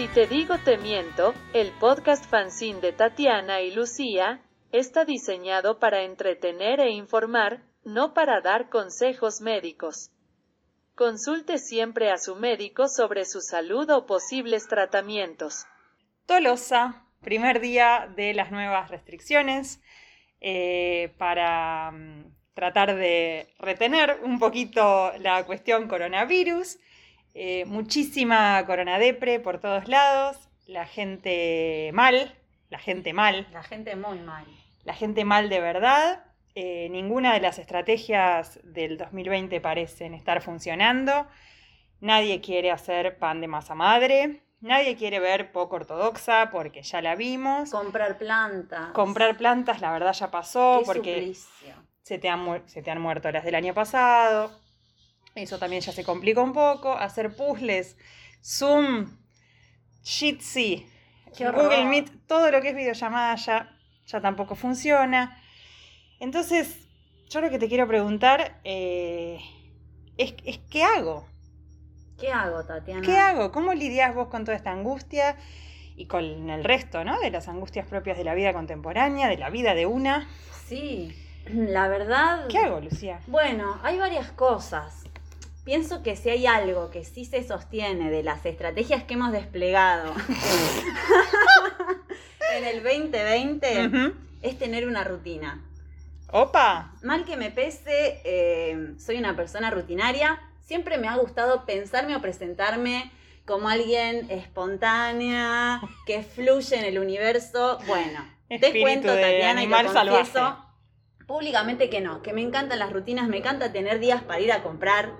Si te digo te miento, el podcast fanzine de Tatiana y Lucía está diseñado para entretener e informar, no para dar consejos médicos. Consulte siempre a su médico sobre su salud o posibles tratamientos. Tolosa, primer día de las nuevas restricciones eh, para mm, tratar de retener un poquito la cuestión coronavirus. Eh, muchísima coronadepre por todos lados, la gente mal, la gente mal. La gente muy mal. La gente mal de verdad. Eh, ninguna de las estrategias del 2020 parecen estar funcionando. Nadie quiere hacer pan de masa madre. Nadie quiere ver poco ortodoxa porque ya la vimos. Comprar plantas. Comprar plantas, la verdad ya pasó Qué porque suplicio. se te, han, se te han muerto las del año pasado. Eso también ya se complica un poco. Hacer puzzles, Zoom, Jitsi. Google Meet, todo lo que es videollamada ya, ya tampoco funciona. Entonces, yo lo que te quiero preguntar eh, es, es ¿qué hago? ¿Qué hago, Tatiana? ¿Qué hago? ¿Cómo lidias vos con toda esta angustia y con el resto, ¿no? De las angustias propias de la vida contemporánea, de la vida de una. Sí, la verdad. ¿Qué hago, Lucía? Bueno, hay varias cosas. Pienso que si hay algo que sí se sostiene de las estrategias que hemos desplegado en el 2020 Ujú. es tener una rutina. Opa, Mal que me pese, eh, soy una persona rutinaria. Siempre me ha gustado pensarme o presentarme como alguien espontánea, que fluye en el universo. Bueno, te cuento, Tatiana, y animal confieso salvaje. públicamente que no, que me encantan las rutinas, me encanta tener días para ir a comprar,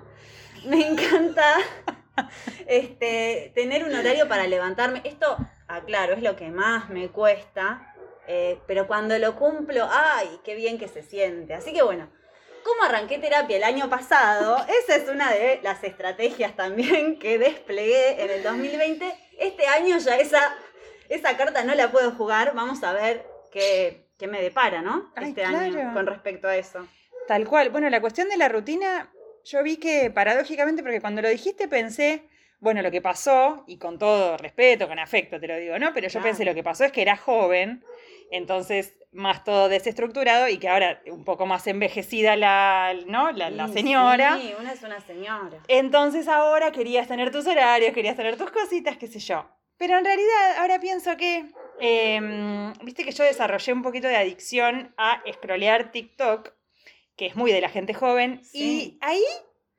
me encanta este, tener un horario para levantarme. Esto, aclaro, es lo que más me cuesta, eh, pero cuando lo cumplo, ¡ay, qué bien que se siente! Así que bueno, como arranqué terapia el año pasado, esa es una de las estrategias también que desplegué en el 2020. Este año ya esa, esa carta no la puedo jugar, vamos a ver qué, qué me depara, ¿no? Ay, este claro. año con respecto a eso. tal cual. Bueno, la cuestión de la rutina, yo vi que paradójicamente, porque cuando lo dijiste pensé, bueno, lo que pasó, y con todo respeto, con afecto te lo digo, ¿no? Pero yo Claro. pensé lo que pasó es que era joven, entonces más todo desestructurado y que ahora un poco más envejecida la, ¿no? la, señora. Sí, una es una señora. Entonces ahora querías tener tus horarios, querías tener tus cositas, qué sé yo. Pero en realidad ahora pienso que, em, viste que yo desarrollé un poquito de adicción a scrollear TikTok, que es muy de la gente joven, Sí. y ahí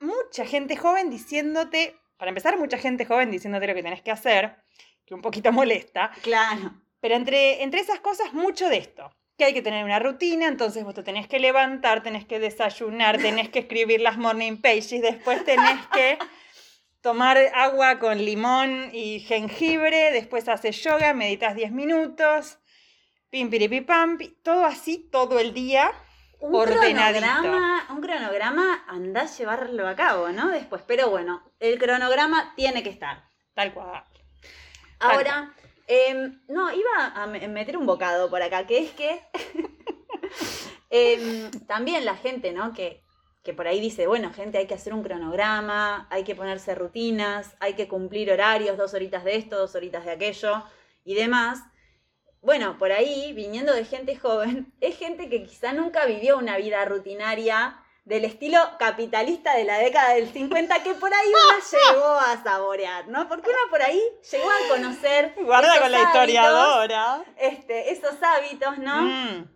mucha gente joven diciéndote, para empezar, mucha gente joven diciéndote lo que tenés que hacer, que un poquito molesta, Claro. pero entre, entre esas cosas, mucho de esto. Que hay que tener una rutina, entonces vos te tenés que levantar, tenés que desayunar, tenés que escribir las morning pages, después tenés que tomar agua con limón y jengibre, después haces yoga, meditas 10 minutos, pim piripipam, pi- todo así todo el día. Un cronograma, un cronograma anda a llevarlo a cabo, ¿no? Después, pero bueno, el cronograma tiene que estar. Tal cual. Ahora, em, no, iba a me- meter un bocado por acá, que es que em, también la gente, ¿no? Que, que por ahí dice, bueno, gente, hay que hacer un cronograma, hay que ponerse rutinas, hay que cumplir horarios, dos horitas de esto, dos horitas de aquello y demás. Bueno, por ahí, viniendo de gente joven, es gente que quizá nunca vivió una vida rutinaria del estilo capitalista de la década del 50 que por ahí una llegó a saborear, ¿no? Porque una por ahí llegó a conocer Guarda esos con la hábitos, historiadora. este, esos hábitos, ¿no? Mm.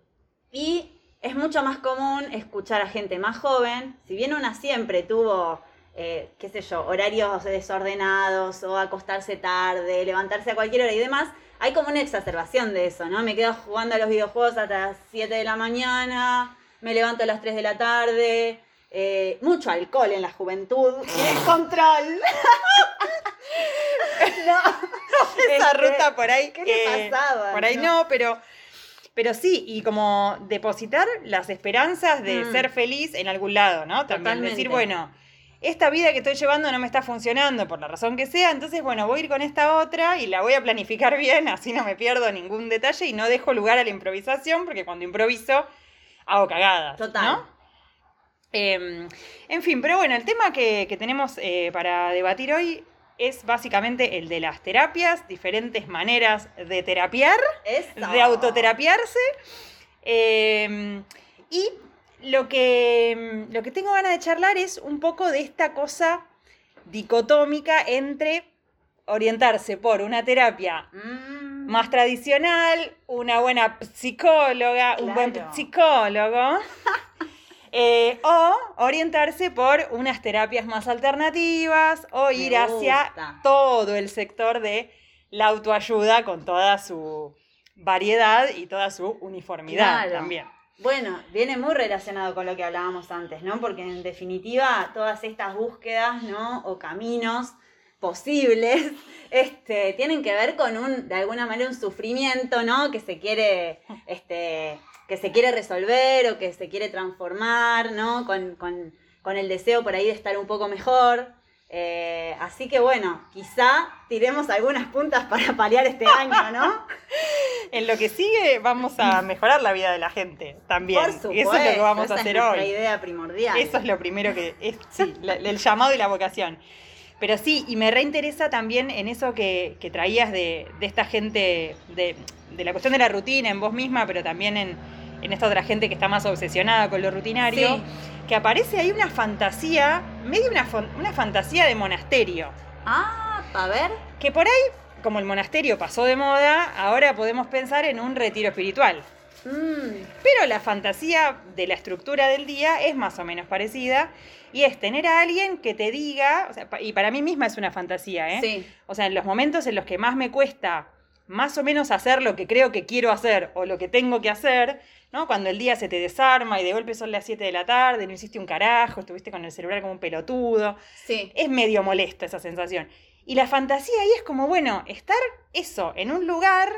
Y es mucho más común escuchar a gente más joven, si bien una siempre tuvo, eh, qué sé yo, horarios desordenados o acostarse tarde, levantarse a cualquier hora y demás, hay como una exacerbación de eso, ¿no? Me quedo jugando a los videojuegos hasta las 7 de la mañana, me levanto a las 3 de la tarde, eh, mucho alcohol en la juventud, descontrol. no, Esa Este, ruta por ahí. ¿qué le eh, pasaba, Por ahí no? no, pero, pero sí, y como depositar las esperanzas de Mm. ser feliz en algún lado, ¿no? También Totalmente. decir, bueno, esta vida que estoy llevando no me está funcionando por la razón que sea, entonces bueno, voy a ir con esta otra y la voy a planificar bien, así no me pierdo ningún detalle y no dejo lugar a la improvisación, porque cuando improviso hago cagadas. Total. ¿no? Eh, en fin, pero bueno, el tema que, que tenemos eh, para debatir hoy es básicamente el de las terapias, diferentes maneras de terapiar Eso. de autoterapiarse. Eh, y lo que, lo que tengo ganas de charlar es un poco de esta cosa dicotómica entre orientarse por una terapia Mm. más tradicional, una buena psicóloga, un buen psicólogo, eh, o orientarse por unas terapias más alternativas, o Me ir hacia gusta. todo el sector de la autoayuda con toda su variedad y toda su uniformidad Claro. también. Bueno, viene muy relacionado con lo que hablábamos antes, ¿no? Porque en definitiva todas estas búsquedas, ¿no? O caminos posibles, este, tienen que ver con un, de alguna manera, un sufrimiento, ¿no? Que se quiere, este, que se quiere resolver o que se quiere transformar, ¿no? Con, con- con el deseo por ahí de estar un poco mejor. Eh, así que bueno, quizá tiremos algunas puntas para paliar este año, ¿no? En lo que sigue vamos a mejorar la vida de la gente también. Por supuesto. Eso es lo que vamos esa a es hacer nuestra hoy. idea primordial. Eso es lo primero que es, sí, la- el llamado y la vocación. Pero sí, y me reinteresa también en eso que, que traías de, de esta gente, de, de la cuestión de la rutina en vos misma, pero también en, en esta otra gente que está más obsesionada con lo rutinario, Sí. que aparece ahí una fantasía, medio una, una fantasía de monasterio, Ah, a ver. que por ahí, como el monasterio pasó de moda, ahora podemos pensar en un retiro espiritual. Mm, Pero la fantasía de la estructura del día es más o menos parecida y es tener a alguien que te diga, o sea, pa- y para mí misma es una fantasía, ¿eh? Sí. O sea, en los momentos en los que más me cuesta más o menos hacer lo que creo que quiero hacer o lo que tengo que hacer, ¿no? Cuando el día se te desarma y de golpe son las 7 de la tarde, no hiciste un carajo, estuviste con el celular como un pelotudo, Sí. es medio molesta esa sensación. Y la fantasía ahí es como, bueno, estar eso, en un lugar,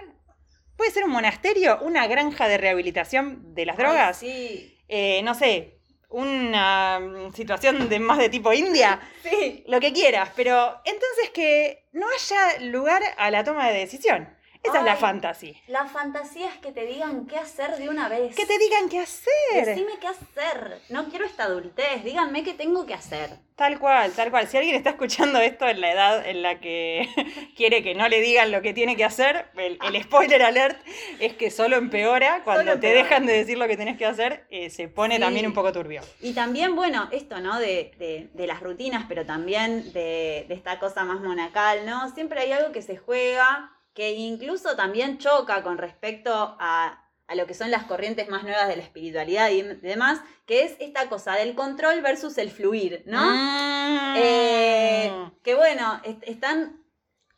puede ser un monasterio, una granja de rehabilitación de las drogas, Ay, sí. eh, no sé, una mm, situación de más de tipo India, Sí. lo que quieras, pero entonces que no haya lugar a la toma de decisión. Esa es la fantasía. La fantasía es que te digan qué hacer de una vez. Que te digan qué hacer. Decime qué hacer. No quiero esta adultez. Díganme qué tengo que hacer. Tal cual, tal cual. Si alguien está escuchando esto en la edad en la que quiere que no le digan lo que tiene que hacer, el, el spoiler alert es que solo empeora. Cuando Solo te empeora. dejan de decir lo que tenés que hacer, eh, se pone Sí. también un poco turbio. Y también, bueno, esto, ¿no? De, de- de las rutinas, pero también de, de esta cosa más monacal, ¿no? Siempre hay algo que se juega, que incluso también choca con respecto a, a lo que son las corrientes más nuevas de la espiritualidad y demás, que es esta cosa del control versus el fluir, ¿no? Mm. Eh, que bueno, est- están,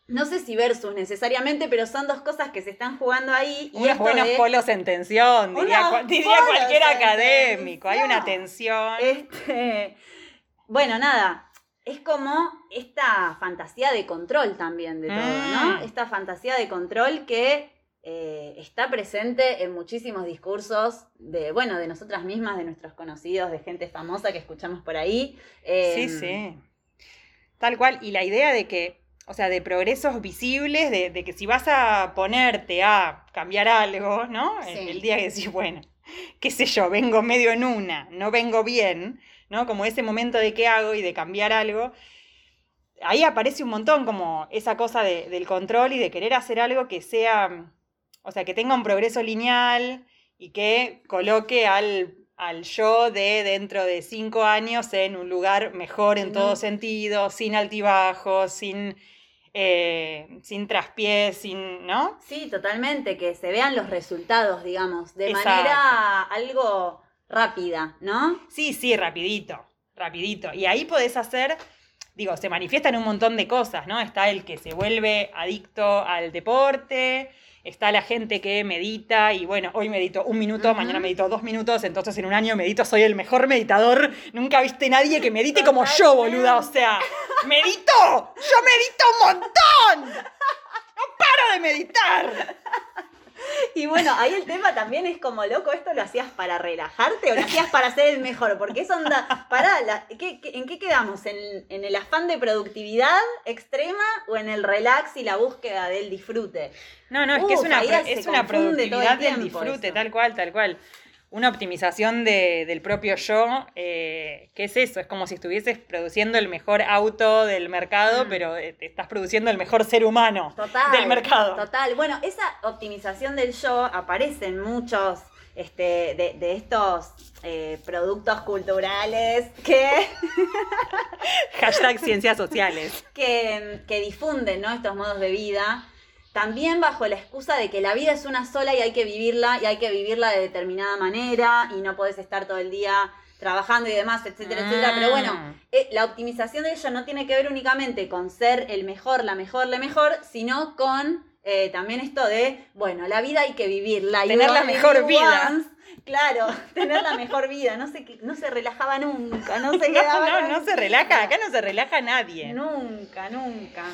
no sé si versus necesariamente, pero son dos cosas que se están jugando ahí. Y Unos buenos de- polos en tensión, diría, diría cualquier académico. Hay una tensión. tensión. Este, bueno, nada, es como esta fantasía de control también de todo, ¿no? Mm. Esta fantasía de control que eh, está presente en muchísimos discursos de, bueno, de nosotras mismas, de nuestros conocidos, de gente famosa que escuchamos por ahí. Eh, Sí, sí. Tal cual. Y la idea de que, o sea, de progresos visibles, de, de que si vas a ponerte a cambiar algo, ¿no? El, Sí. el día que decís, bueno, qué sé yo, vengo medio en una, no vengo bien, ¿no? Como ese momento de qué hago y de cambiar algo. Ahí aparece un montón como esa cosa de- del control y de querer hacer algo que sea, o sea, que tenga un progreso lineal y que coloque al, al yo de dentro de cinco años en un lugar mejor en todo sentido, sin altibajos, sin, eh, sin traspiés, sin, ¿no? Sí, totalmente, que se vean los resultados, digamos, de Exacto. manera algo rápida, ¿no? Sí, sí, rapidito, rapidito. Y ahí podés hacer, digo, se manifiestan un montón de cosas, ¿no? Está el que se vuelve adicto al deporte, está la gente que medita y bueno, hoy medito un minuto, mañana medito dos minutos, entonces en un año medito, soy el mejor meditador. Nunca viste nadie que medite como yo, boluda. O sea, medito, yo medito un montón. No paro de meditar. Y bueno, ahí el tema también es como, loco, ¿esto lo hacías para relajarte o lo hacías para ser el mejor? Porque es onda, pará, la- ¿qué- qué- ¿en qué quedamos? ¿En, en el afán de productividad extrema o en el relax y la búsqueda del disfrute? No, no, es que es una, es una productividad del disfrute, eso. tal cual, tal cual. Una optimización de- del propio yo, eh, ¿qué es eso? Es como si estuvieses produciendo el mejor auto del mercado, Mm. pero eh, te estás produciendo el mejor ser humano Total. del mercado. Total. Bueno, esa optimización del yo aparece en muchos este, de, de estos eh, productos culturales que, Hashtag ciencias sociales. que, que difunden ¿no? estos modos de vida. También bajo la excusa de que la vida es una sola y hay que vivirla y hay que vivirla de determinada manera y no podés estar todo el día trabajando y demás, etcétera, etcétera. Pero bueno, Mm. eh, la optimización de ello no tiene que ver únicamente con ser el mejor, la mejor, la mejor, sino con eh, también esto de, bueno, la vida hay que vivirla. Tener la mejor vida. once. Claro, tener la mejor vida. No se, no se relajaba nunca, no se No, quedaba no, no se tranquila. relaja, acá no se relaja nadie. Nunca, nunca.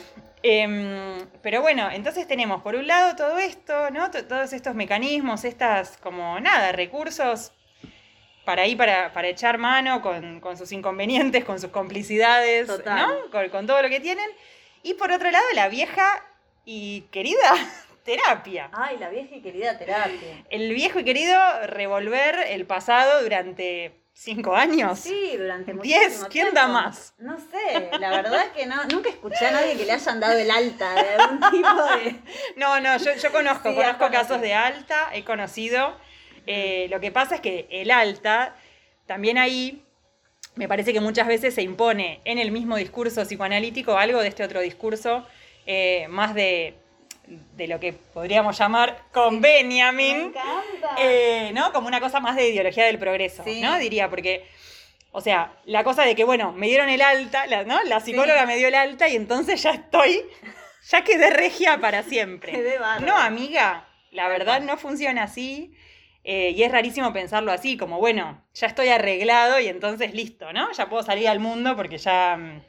Em, pero bueno, entonces tenemos por un lado todo esto, ¿no? T- Todos estos mecanismos, estas como nada, recursos para ahí, para, para echar mano con, con sus inconvenientes, con sus complicidades, Total. ¿no? Con, con todo lo que tienen. Y por otro lado, la vieja y querida terapia. Ay, la vieja y querida terapia. El viejo y querido revolver el pasado durante cinco años. Sí, durante Diez, muchísimo ¿quién tiempo. da más? No sé, la verdad es que no, nunca escuché a nadie que le hayan dado el alta de algún tipo de... No, no, yo, yo conozco, Sí, conozco casos de alta, he conocido. Eh, lo que pasa es que el alta, también ahí, me parece que muchas veces se impone en el mismo discurso psicoanalítico algo de este otro discurso, eh, más de, de lo que podríamos llamar con Me Benjamin, encanta. eh, ¿no? Como una cosa más de ideología del progreso, Sí. ¿no? Diría, porque, o sea, la cosa de que, bueno, me dieron el alta, la, ¿no? La psicóloga Sí. me dio el alta y entonces ya estoy, ya quedé regia para siempre. Quedé. No, amiga, la verdad no funciona así. eh, y es rarísimo pensarlo así, como, bueno, ya estoy arreglado y entonces listo, ¿no? Ya puedo salir al mundo porque ya, mm,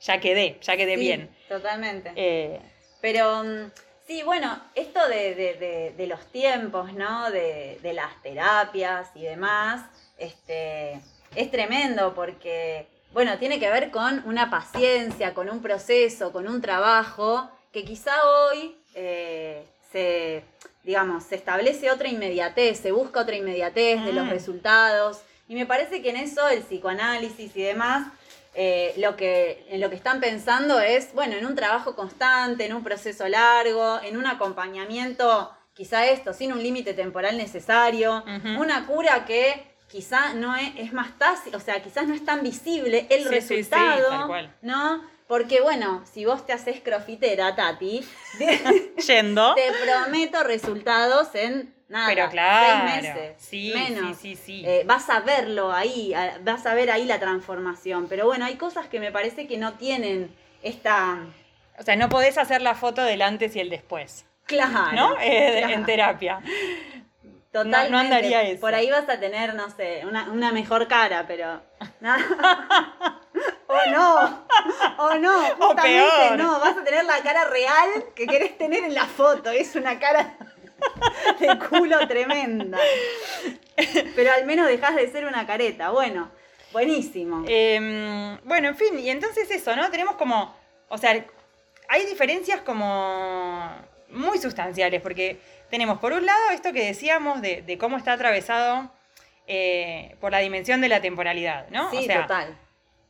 ya quedé, ya quedé Sí, bien. Totalmente. Eh, Pero mm, sí, bueno, esto de, de- de- de los tiempos, ¿no? De, de las terapias y demás, este, es tremendo porque, bueno, tiene que ver con una paciencia, con un proceso, con un trabajo que quizá hoy eh, se, digamos, se establece otra inmediatez, se busca otra inmediatez de los Mm. resultados. Y me parece que en eso el psicoanálisis y demás eh, lo que, en lo que están pensando es, bueno, en un trabajo constante, en un proceso largo, en un acompañamiento, quizá esto, sin un límite temporal necesario, una cura que quizá no es, es más tácita, o sea, quizás no es tan visible el Sí, sí, sí, resultado, tal cual. ¿no? Porque bueno, si vos te haces crofitera, Tati, yendo. te prometo resultados en nada, Pero claro, seis meses, sí, menos. sí, sí, sí. Eh, vas a verlo ahí, vas a ver ahí la transformación. Pero bueno, hay cosas que me parece que no tienen esta... O sea, no podés hacer la foto del antes y el después, Claro. ¿no? Eh, claro. En terapia. Totalmente. no andaría eso. Por ahí vas a tener, no sé, una, una mejor cara, pero. o no. O no. O Justamente peor. no. Vas a tener la cara real que querés tener en la foto. Es una cara de culo tremenda. Pero al menos dejas de ser una careta. Bueno, buenísimo. Eh, bueno, en fin, y entonces eso, ¿no? Tenemos como, o sea, hay diferencias como muy sustanciales, porque tenemos por un lado esto que decíamos de, de cómo está atravesado eh, por la dimensión de la temporalidd, ¿no? sí, o sea, total.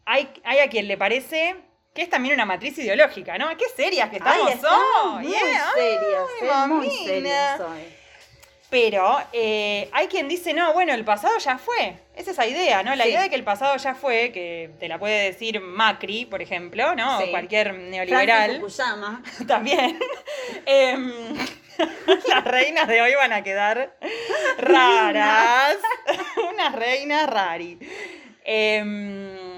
hay, hay a quien le parece que es también una matriz ideológica, ¿no? ¡Qué serias que estamos Ay, hoy! muy ¿eh? serias, Ay, eh, muy serias hoy. Pero eh, hay quien dice, no, bueno, el pasado ya fue. Es esa idea, ¿no? La Sí. idea de que el pasado ya fue, que te la puede decir Macri, por ejemplo, ¿no? Sí. O cualquier neoliberal Fukuyama. también. Em, las reinas de hoy van a quedar raras. Unas reinas rari. Em,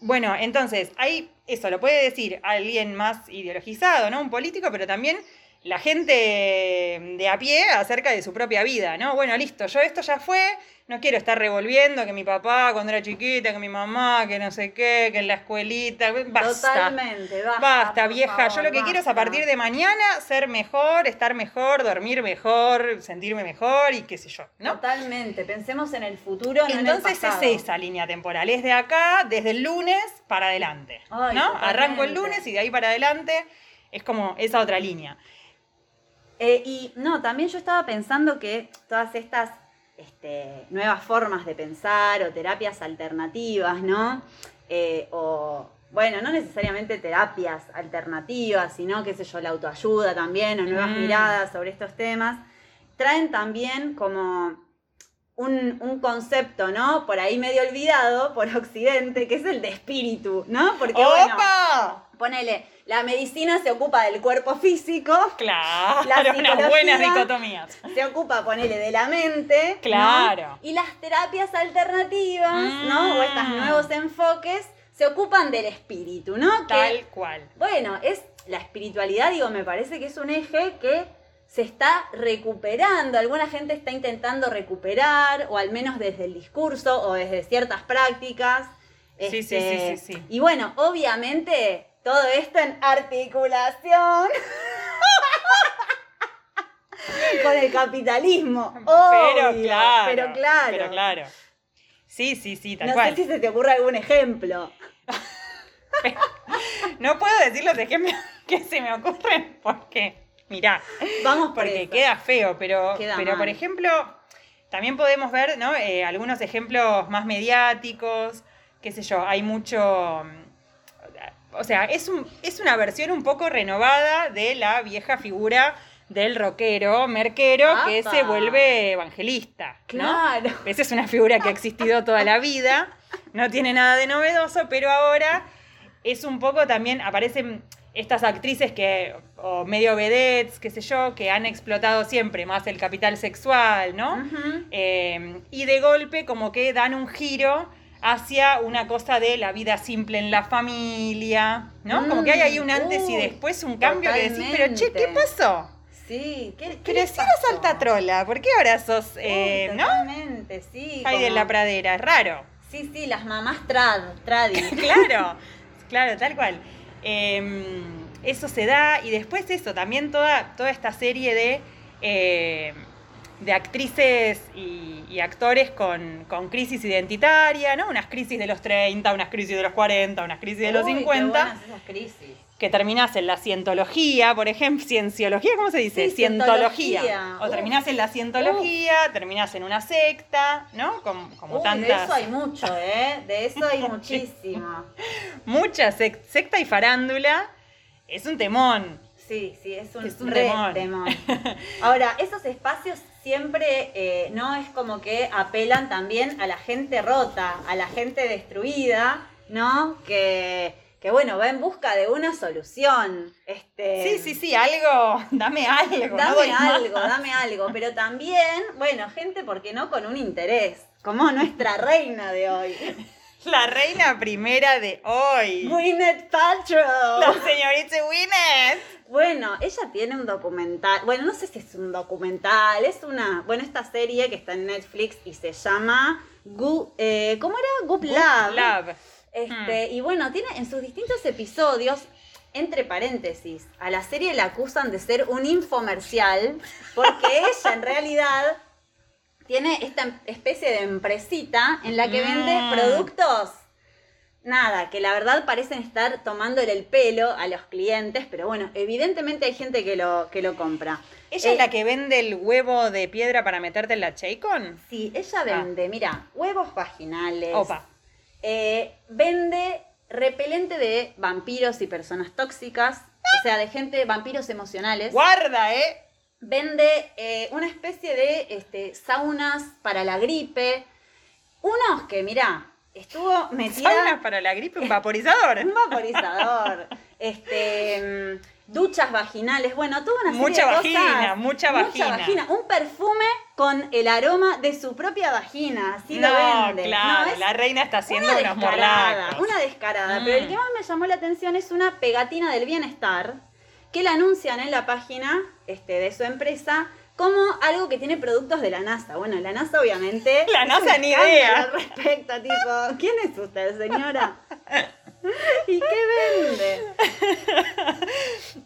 bueno, entonces, hay eso, lo puede decir alguien más ideologizado, ¿no? Un político, pero también la gente de a pie acerca de su propia vida, ¿no? Bueno, listo, yo esto ya fue, no quiero estar revolviendo que mi papá cuando era chiquita, que mi mamá, que no sé qué, que en la escuelita, basta. Totalmente, basta. Basta, vieja. favor, Yo lo que quiero es a partir de mañana ser mejor, estar mejor, dormir mejor, sentirme mejor y qué sé yo, ¿no? Totalmente, pensemos en el futuro, no Entonces en el es esa línea temporal, es de acá, desde el lunes para adelante, Ay, ¿no? totalmente. Arranco el lunes y de ahí para adelante es como esa otra línea. Eh, y no, también yo estaba pensando que todas estas este, nuevas formas de pensar o terapias alternativas, ¿no? Eh, o, bueno, no necesariamente terapias alternativas, sino, qué sé yo, la autoayuda también, o nuevas Mm. miradas sobre estos temas, traen también como un, un concepto, ¿no? Por ahí medio olvidado por Occidente, que es el de espíritu, ¿no? Porque, bueno, ¡Opa! Ponele, la medicina se ocupa del cuerpo físico, Claro, La unas buenas dicotomías. se ocupa, ponele, de la mente. ¿no? Claro. Y las terapias alternativas, ¿no? O estos Mm. nuevos enfoques se ocupan del espíritu, ¿no? Que, Tal cual. bueno, es la espiritualidad, digo, me parece que es un eje que se está recuperando. Alguna gente está intentando recuperar, o al menos desde el discurso o desde ciertas prácticas. Sí, sí, Este, sí, sí, sí. Y bueno, obviamente, todo esto en articulación. con el capitalismo. pero claro. Pero claro. Pero claro. Sí, sí, sí, tal no cual. sé si se te ocurre algún ejemplo. No puedo decir los ejemplos que se me ocurren porque, mirá, Vamos por porque eso. queda feo, pero, Queda pero por ejemplo, también podemos ver ¿no? Eh, algunos ejemplos más mediáticos, qué sé yo, hay mucho... O sea, es, un, es una versión un poco renovada de la vieja figura del rockero, merquero, que se vuelve evangelista. ¿no? Claro. Esa es una figura que ha existido toda la vida, no tiene nada de novedoso, pero ahora es un poco también, aparecen estas actrices que, o medio vedettes, qué sé yo, que han explotado siempre más el capital sexual, ¿no? Eh, y de golpe como que dan un giro hacia una cosa de la vida simple en la familia, ¿no? como que hay ahí un antes y Mm, uy, después, un cambio que decís, pero che, ¿qué pasó? Sí, ¿qué, qué Pero si eras pasó? alta trola, ¿por qué ahora sos, eh, Uy, no? Totalmente, sí. Ay, de la pradera, es raro. Sí, sí, las mamás trad, tradi. Claro, claro, tal cual. Eh, eso se da y después eso, también toda, toda esta serie de, eh, de actrices y, y actores con, con crisis identitaria, ¿no? Unas crisis de los 30, unas crisis de los 40, unas crisis de los Uy, qué 50, buenas esas crisis. que terminás en la cientología, por ejemplo, cienciología, ¿cómo se dice? Sí, cientología. cientología. O Uf. terminás en la cientología, terminás en una secta, ¿no? Como, como Uy, de tantas... eso hay mucho, ¿eh? De eso hay muchísimo. mucha sec- secta y farándula. Es un temón. Sí, sí, es un, Es un re temón. temón. Ahora, esos espacios siempre, eh, ¿no? Es como que apelan también a la gente rota, a la gente destruida, ¿no? Que, que bueno, va en busca de una solución. Este, Sí, sí, sí, algo, dame algo. no Dame más. algo, dame algo. Pero también, bueno, gente, ¿por qué no? Con un interés. Como nuestra reina de hoy. La reina primera de hoy. Gwyneth Paltrow. La señorita Winnet. Bueno, ella tiene un documental, bueno, no sé si es un documental, es una, bueno, esta serie que está en Netflix y se llama, Gu- eh, ¿cómo era? Goop Lab. Love. Este, Y bueno, tiene en sus distintos episodios, entre paréntesis, a la serie la acusan de ser un infomercial, porque ella en realidad tiene esta especie de empresita en la que vende Mm. productos, nada, que la verdad parecen estar tomándole el pelo a los clientes, pero bueno, evidentemente hay gente que lo, que lo compra. ¿Ella Eh, es la que vende el huevo de piedra para meterte en la Chaycon? Sí, ella vende, mira, huevos vaginales. Opa. Eh, vende repelente de vampiros y personas tóxicas, o sea, de gente, vampiros emocionales. Guarda, ¿eh? Vende eh, una especie de este, saunas para la gripe. Unos que, mira, estuvo metida... Saunas para la gripe, un vaporizador. Un vaporizador. este, mm, duchas vaginales. Bueno, toda una serie Mucha de vagina, cosas. mucha vagina. Un perfume con el aroma de su propia vagina. Así no, lo vende. claro, No, la reina está haciendo una descarada, una descarada. Mm. Pero el que más me llamó la atención es una pegatina del bienestar que la anuncian en la página este, de su empresa como algo que tiene productos de la NASA. Bueno, la NASA obviamente... La NASA ni idea. Al respecto, tipo, ¿quién es usted, señora? ¿Y qué vende?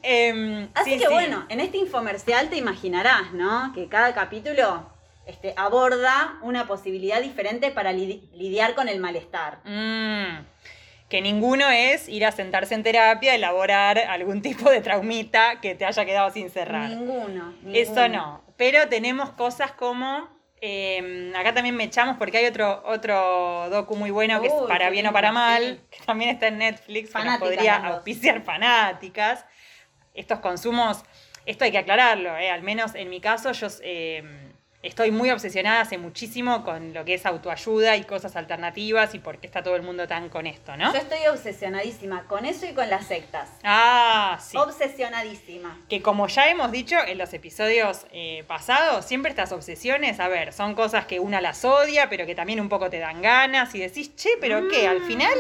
Em, Así sí, que sí. bueno, en este infomercial te imaginarás, ¿no? Que cada capítulo este, aborda una posibilidad diferente para li- lidiar con el malestar. Mm, que ninguno es ir a sentarse en terapia, elaborar algún tipo de traumita que te haya quedado sin cerrar. Ninguno, Eso ninguno. no. Pero tenemos cosas como. eh, acá también me echamos porque hay otro, otro docu muy bueno que es Para bien o para mal, que también está en Netflix, que nos podría auspiciar fanáticas. Estos consumos, esto hay que aclararlo, eh, al menos en mi caso, yo eh, estoy muy obsesionada hace muchísimo con lo que es autoayuda y cosas alternativas y por qué está todo el mundo tan con esto, ¿no? Yo estoy obsesionadísima con eso y con las sectas. Ah, sí. Obsesionadísima. Que como ya hemos dicho en los episodios eh, pasados, siempre estas obsesiones, a ver, son cosas que una las odia, pero que también un poco te dan ganas y decís, che, pero qué, al final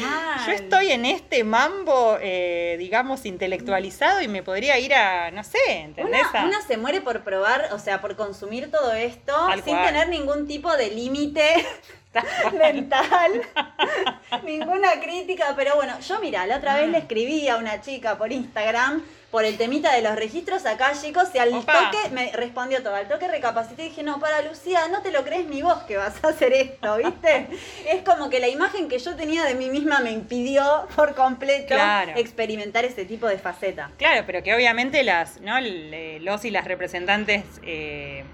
Mal. yo estoy en este mambo, eh, digamos, intelectualizado y me podría ir a, no sé, ¿entendés? Una, una se muere por probar, o sea, por consumir todo esto Tal sin cual. tener ningún tipo de límite mental, ninguna crítica, pero bueno, yo mira, la otra vez le escribí a una chica por Instagram por el temita de los registros acá, chicos, y al Opa. toque me respondió todo, al toque recapacité y dije, no, para Lucía, no te lo crees ni vos que vas a hacer esto, ¿viste? es como que la imagen que yo tenía de mí misma me impidió por completo Claro. experimentar ese tipo de faceta. Claro, pero que obviamente las, ¿no? Los y las representantes eh,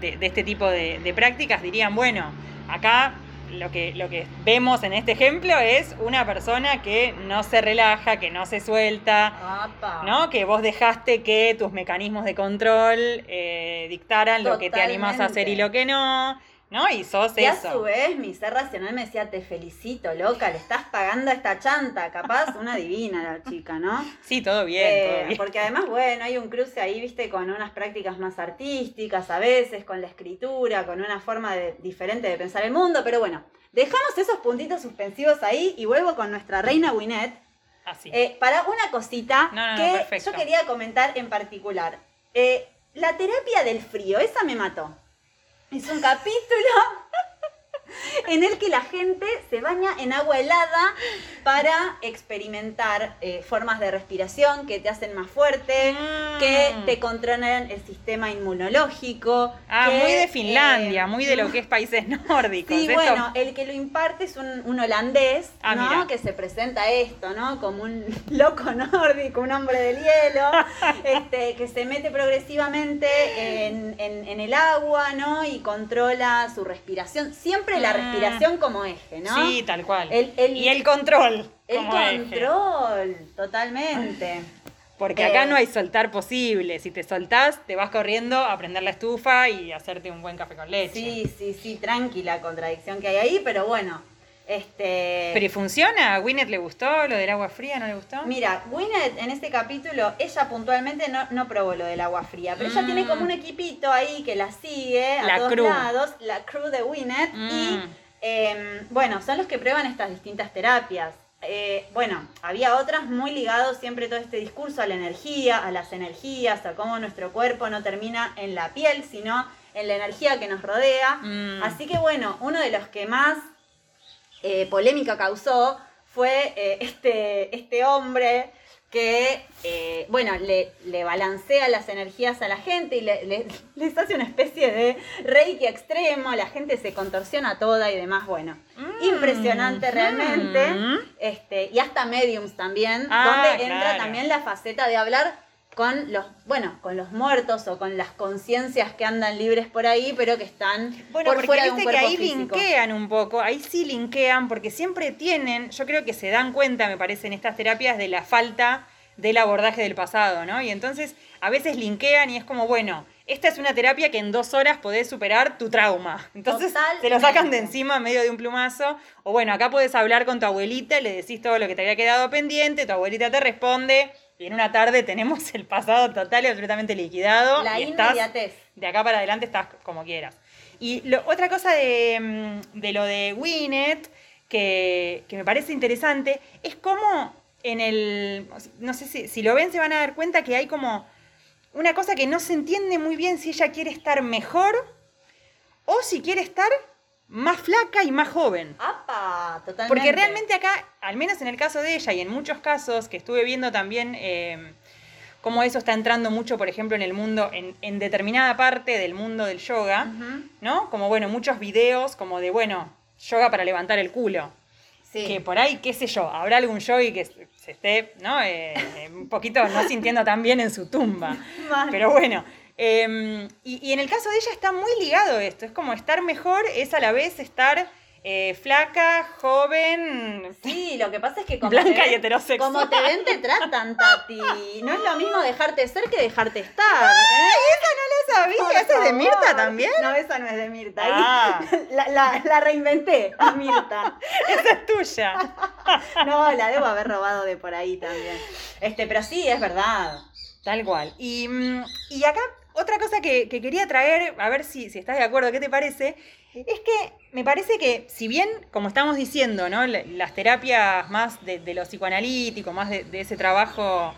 de, de este tipo de, de prácticas dirían, bueno, acá lo que, lo que vemos en este ejemplo es una persona que no se relaja, que no se suelta, Apa. ¿no? Que vos dejaste que tus mecanismos de control eh, dictaran lo que te animás a hacer y lo que no, ¿no? Y sos Y a eso. su vez, mi ser racional me decía, te felicito, loca, le estás pagando a esta chanta. Capaz, una divina la chica, ¿no? Sí, todo bien, Eh, todo bien. Porque además, bueno, hay un cruce ahí, viste, con unas prácticas más artísticas a veces, con la escritura, con una forma de- diferente de pensar el mundo, pero bueno, dejamos esos puntitos suspensivos ahí y vuelvo con nuestra reina Winnet Así. eh, para una cosita No, no, no, que yo quería comentar en particular. Eh, la terapia del frío, esa me mató. Es un capítulo en el que la gente se baña en agua helada para experimentar eh, formas de respiración que te hacen más fuerte, que Mm. te controlan el sistema inmunológico. Ah, que, muy de Finlandia, eh, muy de lo que es países nórdicos. Sí, Esto- bueno, el que lo imparte es un, un holandés, Ah, ¿no? mira. Que se presenta esto, ¿no? Como un loco nórdico, un hombre del hielo, este, que se mete progresivamente en, en- en el agua, ¿no? Y controla su respiración. Siempre la Mm. respiración como eje, ¿no? Sí, tal cual. El- el- y el control. El eje. control, totalmente. Porque acá Eh. no hay soltar posible. Si te soltás, te vas corriendo a prender la estufa y hacerte un buen café con leche. Sí, sí, sí, tranquila contradicción que hay ahí, pero bueno. Este, Pero ¿y funciona? ¿A Winnet le gustó lo del agua fría? ¿No le gustó? Mira, Gwyneth en este capítulo, ella puntualmente no, no probó lo del agua fría, pero ella Mm. tiene como un equipito ahí que la sigue a La todos crew. lados, la crew de Gwyneth, y Mm. eh, bueno, son los que prueban estas distintas terapias. Eh, bueno, había otras muy ligados siempre todo este discurso a la energía, a las energías, a cómo nuestro cuerpo no termina en la piel, sino en la energía que nos rodea. Mm. Así que bueno, uno de los que más eh, polémica causó fue eh, este, este hombre que, eh, bueno, le, le balancea las energías a la gente y le- le- les hace una especie de reiki extremo, la gente se contorsiona toda y demás, bueno. Mm. Impresionante realmente. Mm. Este, y hasta mediums también, Ah, donde entra claro. también la faceta de hablar con los, bueno, con los muertos o con las conciencias que andan libres por ahí, pero que están Bueno, por porque fuera de un viste que ahí físico. linkean un poco, ahí sí linkean, porque siempre tienen, yo creo que se dan cuenta, me parece, en estas terapias de la falta del abordaje del pasado, ¿no? Y entonces a veces linkean y es como, bueno, esta es una terapia que en dos horas podés superar tu trauma. Entonces te lo sacan de Totalmente. encima medio de un plumazo. O bueno, acá podés hablar con tu abuelita, le decís todo lo que te había quedado pendiente, tu abuelita te responde. Y en una tarde tenemos el pasado total y absolutamente liquidado. La y estás inmediatez. de acá para adelante estás como quieras. Y lo- otra cosa de, mm, de lo de Winnet, que, que me parece interesante, es cómo en el. No sé si, si lo ven, se van a dar cuenta que hay como una cosa que no se entiende muy bien si ella quiere estar mejor o si quiere estar más flaca y más joven. ¡Apa! Totalmente. Porque realmente acá, al menos en el caso de ella y en muchos casos que estuve viendo también, eh, cómo eso está entrando mucho, por ejemplo, en el mundo, en, en determinada parte del mundo del yoga. ¿no? Como, bueno, muchos videos como de, bueno, yoga para levantar el culo. Sí. Que por ahí, qué sé yo, habrá algún yogi que se esté, ¿no? Eh, un poquito no sintiendo tan bien en su tumba. Pero bueno. Eh, y, y en el caso de ella está muy ligado esto. Es como estar mejor, es a la vez estar eh, flaca, joven. Sí, lo que pasa es que como Blanca te ven- y heterosexual. Como te ven, te tratan, Tati. No es lo mismo dejarte ser que dejarte estar. ¿eh? No sabía, Por ¿esa es de Mirta también? No, esa no es de Mirta. Ah. La, la- la reinventé a Mirta. Esa es tuya. No, la debo haber robado de por ahí también. Este, pero sí, es verdad. Tal cual. Y, mm, y acá otra cosa que, que quería traer, a ver si, si estás de acuerdo, ¿qué te parece? Es que me parece que, si bien, como estamos diciendo, Las terapias más de, de lo psicoanalítico, más de, de ese trabajo,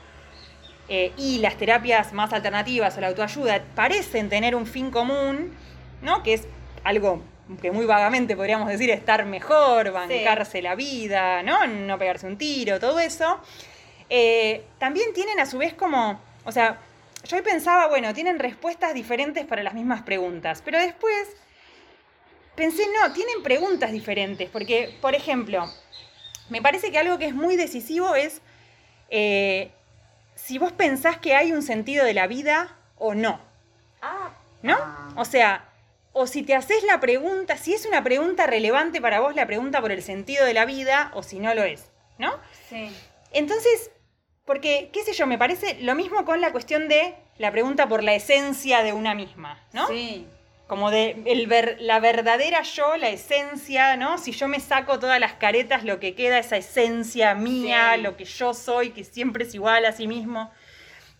eh, y las terapias más alternativas o la autoayuda, parecen tener un fin común, ¿no? Que es algo que muy vagamente podríamos decir estar mejor, bancarse la vida, ¿no? No pegarse un tiro, todo eso. Eh, también tienen a su vez como, o sea, yo hoy pensaba, bueno, tienen respuestas diferentes para las mismas preguntas, pero después pensé, no, tienen preguntas diferentes, porque, por ejemplo, me parece que algo que es muy decisivo es eh, si vos pensás que hay un sentido de la vida o no, Ah. ¿no? O sea, o si te haces la pregunta, si es una pregunta relevante para vos la pregunta por el sentido de la vida o si no lo es, ¿no? Sí. Entonces, porque, qué sé yo, me parece lo mismo con la cuestión de la pregunta por la esencia de una misma, ¿no? Sí. Como de el ver, la verdadera yo, la esencia, ¿no? Si yo me saco todas las caretas, lo que queda, esa esencia mía, Sí. lo que yo soy, que siempre es igual a sí mismo.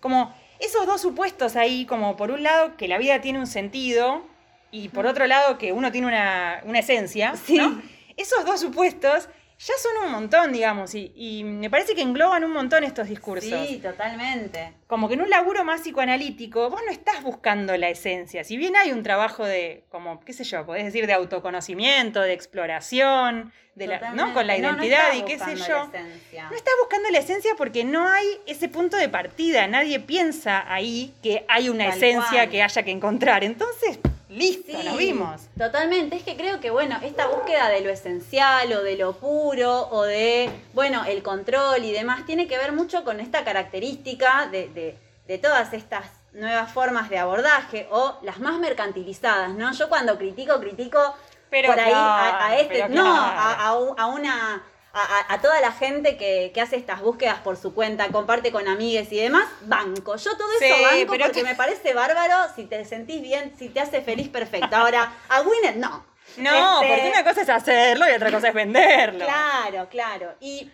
Como esos dos supuestos ahí, como por un lado que la vida tiene un sentido y por otro lado que uno tiene una, una esencia, Sí. ¿no? Esos dos supuestos ya son un montón, digamos, y, y me parece que engloban un montón estos discursos. Sí, totalmente. Como que en un laburo más psicoanalítico, vos no estás buscando la esencia. Si bien hay un trabajo de, como, qué sé yo, podés decir de autoconocimiento, de exploración, de la, ¿no? con la Totalmente. No, no identidad y qué sé yo. No estás buscando la esencia porque no hay ese punto de partida. Nadie piensa ahí que hay una Tal esencia cual. que haya que encontrar. Entonces, listo, Sí, nos vimos. Totalmente, es que creo que, bueno, esta búsqueda de lo esencial o de lo puro o de, bueno, el control y demás, tiene que ver mucho con esta característica de, de- de todas estas nuevas formas de abordaje o las más mercantilizadas, ¿no? Yo cuando critico, critico Pero por ahí a, claro, a este, no, claro. a una... A, toda la gente que, que hace estas búsquedas por su cuenta, comparte con amigues y demás, banco. Yo todo eso Sí, banco pero porque que- me parece bárbaro, si te sentís bien, si te hace feliz, perfecto. Ahora, a Winnet no. No, Este, porque una cosa es hacerlo y otra cosa es venderlo. Claro, claro. Y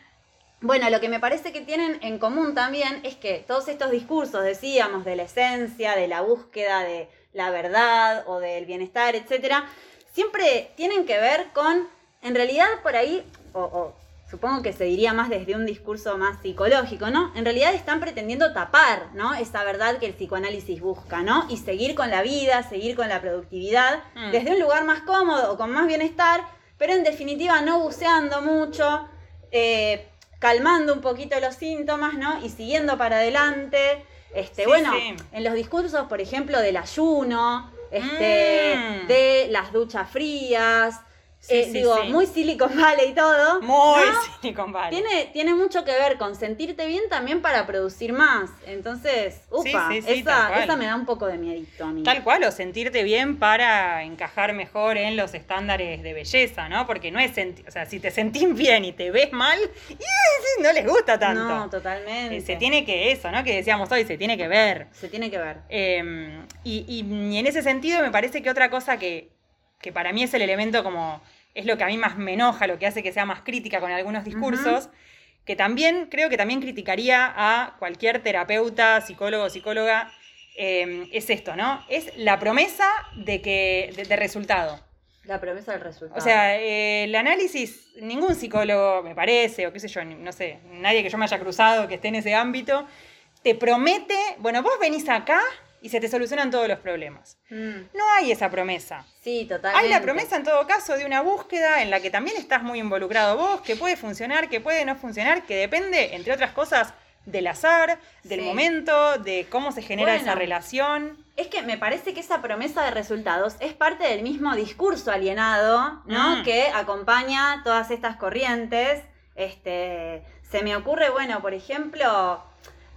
bueno, lo que me parece que tienen en común también es que todos estos discursos, decíamos, de la esencia, de la búsqueda de la verdad o del bienestar, etcétera, siempre tienen que ver con, en realidad por ahí, o, o supongo que se diría más desde un discurso más psicológico, ¿no? En realidad están pretendiendo tapar, ¿no? Esa verdad que el psicoanálisis busca, ¿no? Y seguir con la vida, seguir con la productividad, Mm. desde un lugar más cómodo o con más bienestar, pero en definitiva no buceando mucho, eh, calmando un poquito los síntomas, ¿no? Y siguiendo para adelante. Este, Sí, bueno, sí. en los discursos, por ejemplo, del ayuno, este, Mm. de las duchas frías, Sí, eh, sí, digo, sí. muy Silicon Valley y todo. Muy ¿no? Silicon Valley. Tiene, tiene mucho que ver con sentirte bien también para producir más. Entonces, upa, esa, esa me da un poco de miedito a mí. Tal cual, o sentirte bien para encajar mejor en los estándares de belleza, ¿no? Porque no es sentir, o sea, si te sentís bien y te ves mal, no les gusta tanto. No, totalmente. Eh, se tiene que eso, ¿no? Que decíamos hoy, se tiene que ver. Se tiene que ver. Eh, y, y- y en ese sentido me parece que otra cosa que, que para mí es el elemento como, es lo que a mí más me enoja, lo que hace que sea más crítica con algunos discursos, que también creo que también criticaría a cualquier terapeuta, psicólogo o psicóloga, eh, es esto, ¿no? Es la promesa de, que, de, de resultado. La promesa del resultado. O sea, eh, el análisis, ningún psicólogo, me parece, o qué sé yo, no sé, nadie que yo me haya cruzado que esté en ese ámbito, te promete, bueno, vos venís acá y se te solucionan todos los problemas. Mm, No hay esa promesa. sí, totalmente. Hay la promesa en todo caso de una búsqueda en la que también estás muy involucrado vos, que puede funcionar, que puede no funcionar, que depende, entre otras cosas, del azar, del Sí. momento, de cómo se genera Bueno. esa relación. Es que me parece que esa promesa de resultados es parte del mismo discurso alienado, ¿no? Mm. Que acompaña todas estas corrientes. Este, se me ocurre, bueno, por ejemplo,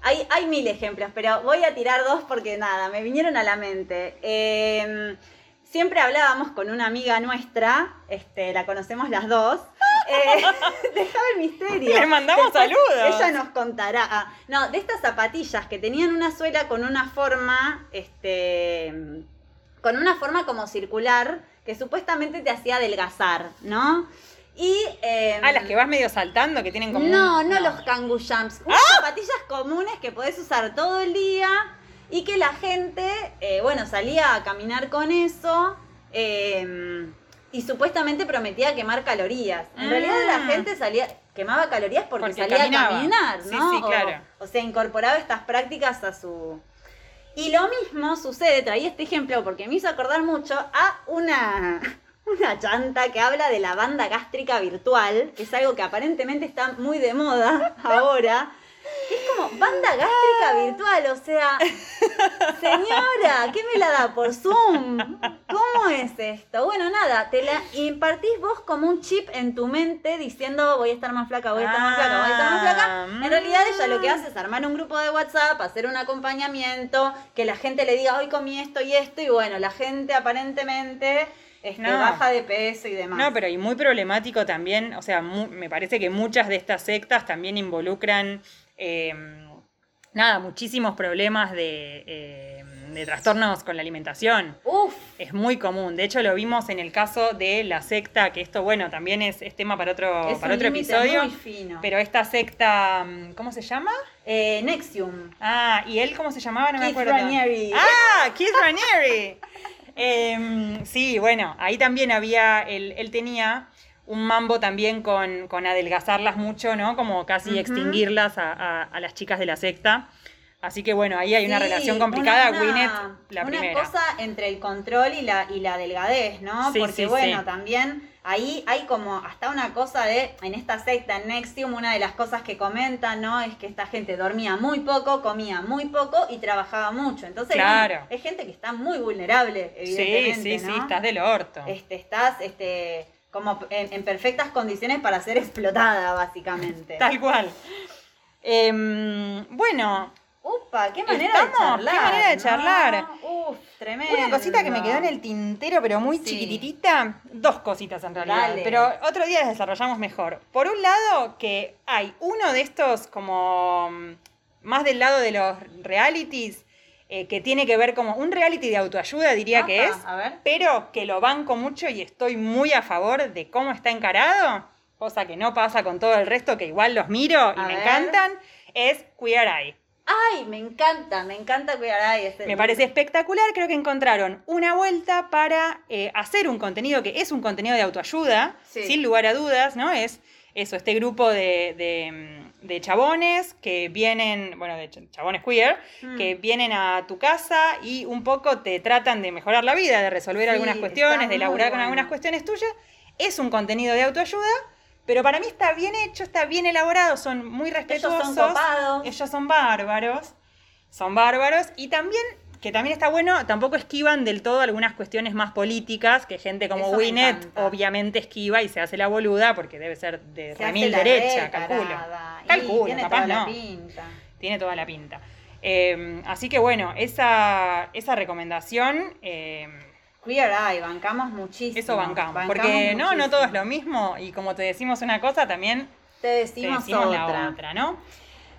hay, hay mil ejemplos, pero voy a tirar dos porque nada, me vinieron a la mente. Eh, siempre hablábamos con una amiga nuestra, este, la conocemos las dos. Eh, dejaba el misterio. Le mandamos Después saludos. Ella nos contará. Ah, no, de estas zapatillas que tenían una suela con una forma, este, con una forma como circular que supuestamente te hacía adelgazar, ¿no? Y eh, Ah, las que vas medio saltando, que tienen como. un- no, no los Kangoo Jumps. Unas zapatillas comunes que podés usar todo el día y que la gente, eh, bueno, salía a caminar con eso eh, y supuestamente prometía quemar calorías. En Ah. realidad la gente salía, quemaba calorías porque, Porque salía caminaba. a caminar, Sí, ¿no? sí, O- claro. o sea, incorporaba estas prácticas a su... Y lo mismo sucede, traía este ejemplo porque me hizo acordar mucho a una, una chanta que habla de la banda gástrica virtual, que es algo que aparentemente está muy de moda ahora. Es como banda gástrica virtual, o sea, señora, ¿qué me la da por Zoom? ¿Cómo es esto? Bueno, nada, te la impartís vos como un chip en tu mente diciendo voy a estar más flaca, voy a estar más flaca, voy a estar más flaca. Ah, En realidad ella lo que hace es armar un grupo de WhatsApp, hacer un acompañamiento, que la gente le diga hoy comí esto y esto, y bueno, la gente aparentemente este, No. baja de peso y demás. No, pero y muy problemático también, o sea, me parece que muchas de estas sectas también involucran, eh, nada, muchísimos problemas de, eh, de trastornos con la alimentación. Uf, Es muy común. De hecho, lo vimos en el caso de la secta, que esto, bueno, también es, es tema para otro, es para un otro episodio. muy fino. Pero esta secta, mm, ¿cómo se llama? Eh, Nexium. Ah, ¿y él cómo se llamaba? No me acuerdo. Raniere. Ah, Keith Raniere. Em, sí, bueno, ahí también había, él, él tenía un mambo también con, con adelgazarlas mucho, ¿no? Como casi extinguirlas a, a- a las chicas de la secta. Así que bueno, ahí hay una Sí, relación complicada. una- la una primera. cosa entre el control y la, y la delgadez, ¿no? Sí, Porque sí, bueno, también ahí hay como hasta una cosa de, en esta secta, en Nexium, una de las cosas que comentan, ¿no? Es que esta gente dormía muy poco, comía muy poco y trabajaba mucho. Entonces, Claro. es gente que está muy vulnerable, Sí, evidentemente, sí, ¿no? sí, estás del orto. Este, estás este, como en, en perfectas condiciones para ser explotada, básicamente. Tal cual. Em, bueno, Upa, qué manera ¿Estamos? de charlar. Qué manera de charlar. Tremendo. Una cosita que me quedó en el tintero, pero muy Sí. chiquititita. Dos cositas en realidad. Dale. Pero otro día las desarrollamos mejor. Por un lado, que hay uno de estos como mm, más del lado de los realities, eh, que tiene que ver como un reality de autoayuda, diría que es, A ver. pero que lo banco mucho y estoy muy a favor de cómo está encarado, cosa que no pasa con todo el resto, que igual los miro y A me ver. encantan, es Queer Eye. Ay, me encanta, me encanta cuidar a este. Me parece espectacular, creo que encontraron una vuelta para eh, hacer un contenido que es un contenido de autoayuda, Sí. sin lugar a dudas, ¿no? Es eso, este grupo de, de, de chabones que vienen, bueno, de ch- chabones queer, Mm. que vienen a tu casa y un poco te tratan de mejorar la vida, de resolver Sí, algunas cuestiones, de laburar con algunas cuestiones tuyas. Es un contenido de autoayuda, pero para mí está bien hecho, está bien elaborado, son muy Ellos respetuosos. son copados. Ellos son bárbaros, son bárbaros y también, que también está bueno, tampoco esquivan del todo algunas cuestiones más políticas que gente como Eso Winnet obviamente esquiva y se hace la boluda porque debe ser de Se remil la derecha, re calculo. y Calculo, tiene capaz toda la no. pinta. Tiene toda la pinta. Eh, así que bueno, esa, esa recomendación, eh, Queer Eye, bancamos muchísimo. eso bancamos. Porque no, no todo es lo mismo y como te decimos una cosa, también Te te decimos, decimos otra. la otra, ¿no?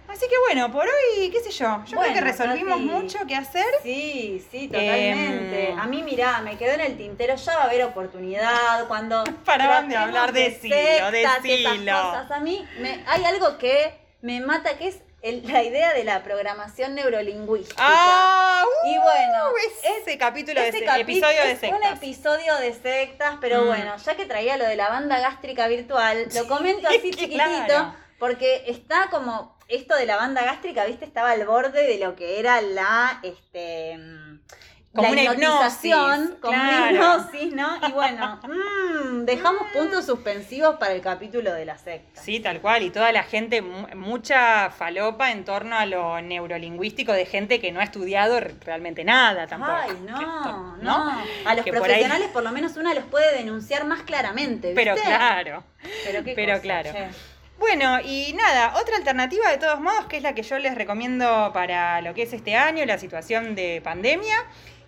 Así que bueno, por hoy, qué sé yo, yo creo Bueno, que resolvimos mucho qué hacer. Sí, sí, totalmente. Em, a mí, mirá, me quedó en el tintero, ya va a haber oportunidad cuando... Paraban de hablar, y esas decilo. cosas. A mí me, hay algo que me mata, que es el- la idea de la programación neurolingüística. Ah, uh, y bueno, ese capítulo de ese capi- episodio de sectas. un episodio de sectas, pero Mm. bueno, ya que traía lo de la banda gástrica virtual, lo comento así chiquitito, claro. porque está como esto de la banda gástrica, viste, estaba al borde de lo que era la este Como la una hipnotización, como una hipnosis, ¿no? Y bueno, mm, dejamos puntos suspensivos para el capítulo de la secta. Sí, tal cual, y toda la gente, mu- mucha falopa en torno a lo neurolingüístico de gente que no ha estudiado re- realmente nada tampoco. Ay, no, no, A los Que por ahí- profesionales por, lo menos una los puede denunciar más claramente, ¿viste? Pero claro. Pero, qué pero cosa, claro. che. Bueno, y nada, otra alternativa de todos modos, que es la que yo les recomiendo para lo que es este año, la situación de pandemia,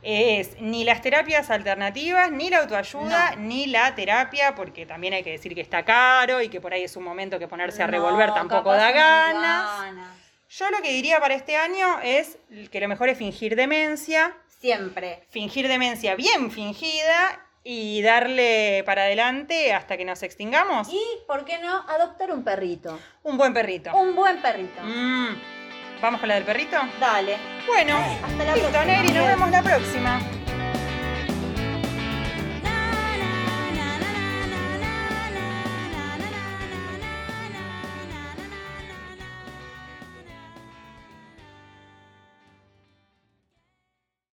es ni las terapias alternativas, ni la autoayuda, No. ni la terapia, porque también hay que decir que está caro y que por ahí es un momento que ponerse a No, revolver tampoco da ganas. Yo lo que diría para este año es que lo mejor es fingir demencia, Siempre. fingir demencia bien fingida y darle para adelante hasta que nos extingamos. Y, ¿por qué no adoptar un perrito? Un buen perrito. Un buen perrito. Mm. ¿Vamos con la del perrito? Dale. Bueno, Hasta la listo, próxima. Negri, nos vemos la próxima.